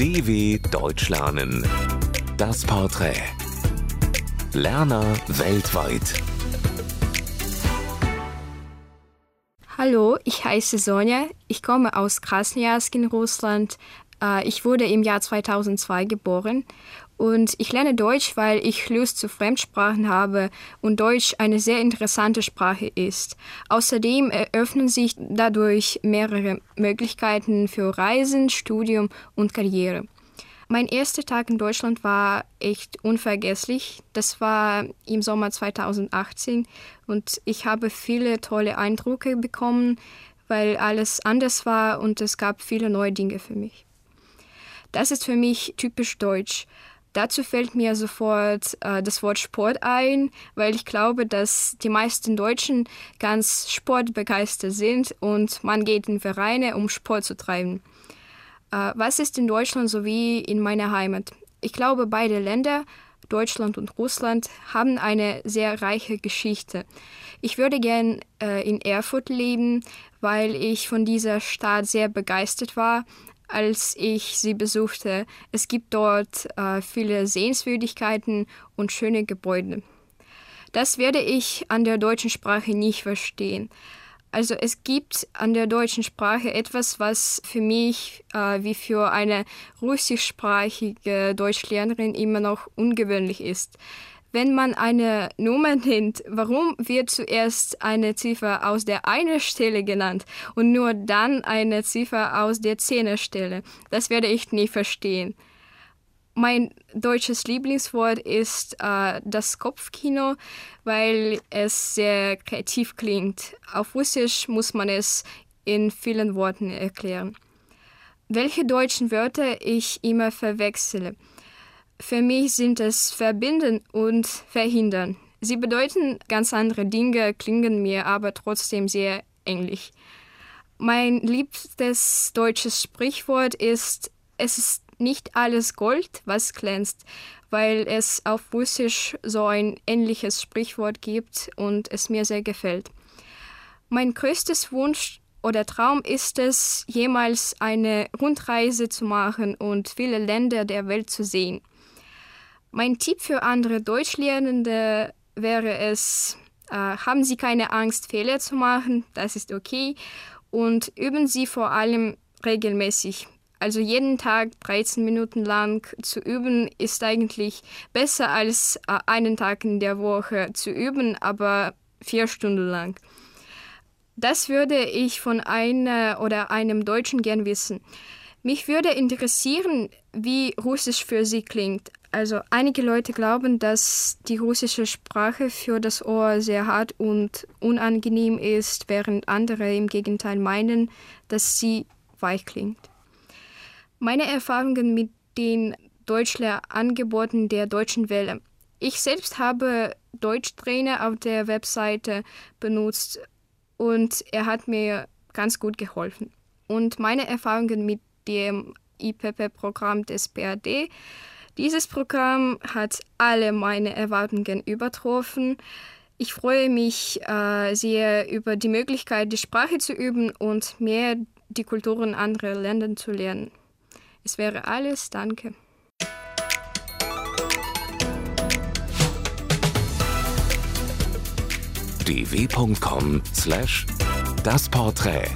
DW Deutsch lernen. Das Porträt. Lerner weltweit. Hallo, ich heiße Sonja. Ich komme aus Krasnojarsk in Russland. Äh, ich wurde im Jahr 2002 geboren und ich lerne Deutsch, weil ich Lust zu Fremdsprachen habe und Deutsch eine sehr interessante Sprache ist. Außerdem eröffnen sich dadurch mehrere Möglichkeiten für Reisen, Studium und Karriere. Mein erster Tag in Deutschland war echt unvergesslich. Das war im Sommer 2018 und ich habe viele tolle Eindrücke bekommen, weil alles anders war und es gab viele neue Dinge für mich. Das ist für mich typisch deutsch. Dazu fällt mir sofort äh, das Wort Sport ein, weil ich glaube, dass die meisten Deutschen ganz sportbegeistert sind und man geht in Vereine, um Sport zu treiben. Äh, was ist in Deutschland so wie in meiner Heimat? Ich glaube, beide Länder, Deutschland und Russland, haben eine sehr reiche Geschichte. Ich würde gern äh, in Erfurt leben, weil ich von dieser Stadt sehr begeistert war, als ich sie besuchte. Es gibt dort äh, viele Sehenswürdigkeiten und schöne Gebäude. Das werde ich an der deutschen Sprache nicht verstehen. Also es gibt an der deutschen Sprache etwas, was für mich äh, wie für eine russischsprachige Deutschlernerin immer noch ungewöhnlich ist. Wenn man eine Nummer nennt, warum wird zuerst eine Ziffer aus der einen Stelle genannt und nur dann eine Ziffer aus der Zehnerstelle? Das werde ich nie verstehen. Mein deutsches Lieblingswort ist äh, das Kopfkino, weil es sehr kreativ klingt. Auf Russisch muss man es in vielen Worten erklären. Welche deutschen Wörter ich immer verwechsele. Für mich sind es verbinden und verhindern. Sie bedeuten ganz andere Dinge, klingen mir aber trotzdem sehr ähnlich. Mein liebstes deutsches Sprichwort ist, es ist nicht alles Gold, was glänzt, weil es auf Russisch so ein ähnliches Sprichwort gibt und es mir sehr gefällt. Mein größtes Wunsch oder Traum ist es, jemals eine Rundreise zu machen und viele Länder der Welt zu sehen. Mein Tipp für andere Deutschlernende wäre es, äh, haben Sie keine Angst, Fehler zu machen, das ist okay. Und üben Sie vor allem regelmäßig. Also jeden Tag 13 Minuten lang zu üben ist eigentlich besser als äh, einen Tag in der Woche zu üben, aber vier Stunden lang. Das würde ich von einer oder einem Deutschen gern wissen. Mich würde interessieren, wie Russisch für Sie klingt. Also einige Leute glauben, dass die russische Sprache für das Ohr sehr hart und unangenehm ist, während andere im Gegenteil meinen, dass sie weich klingt. Meine Erfahrungen mit den Deutschlehrangeboten der Deutschen Welle. Ich selbst habe Deutschtrainer auf der Webseite benutzt und er hat mir ganz gut geholfen. Und meine Erfahrungen mit dem IPP-Programm des BRD. Dieses Programm hat alle meine Erwartungen übertroffen. Ich freue mich äh, sehr über die Möglichkeit, die Sprache zu üben und mehr die Kulturen anderer Länder zu lernen. Es wäre alles. Danke. dw.com/das Porträt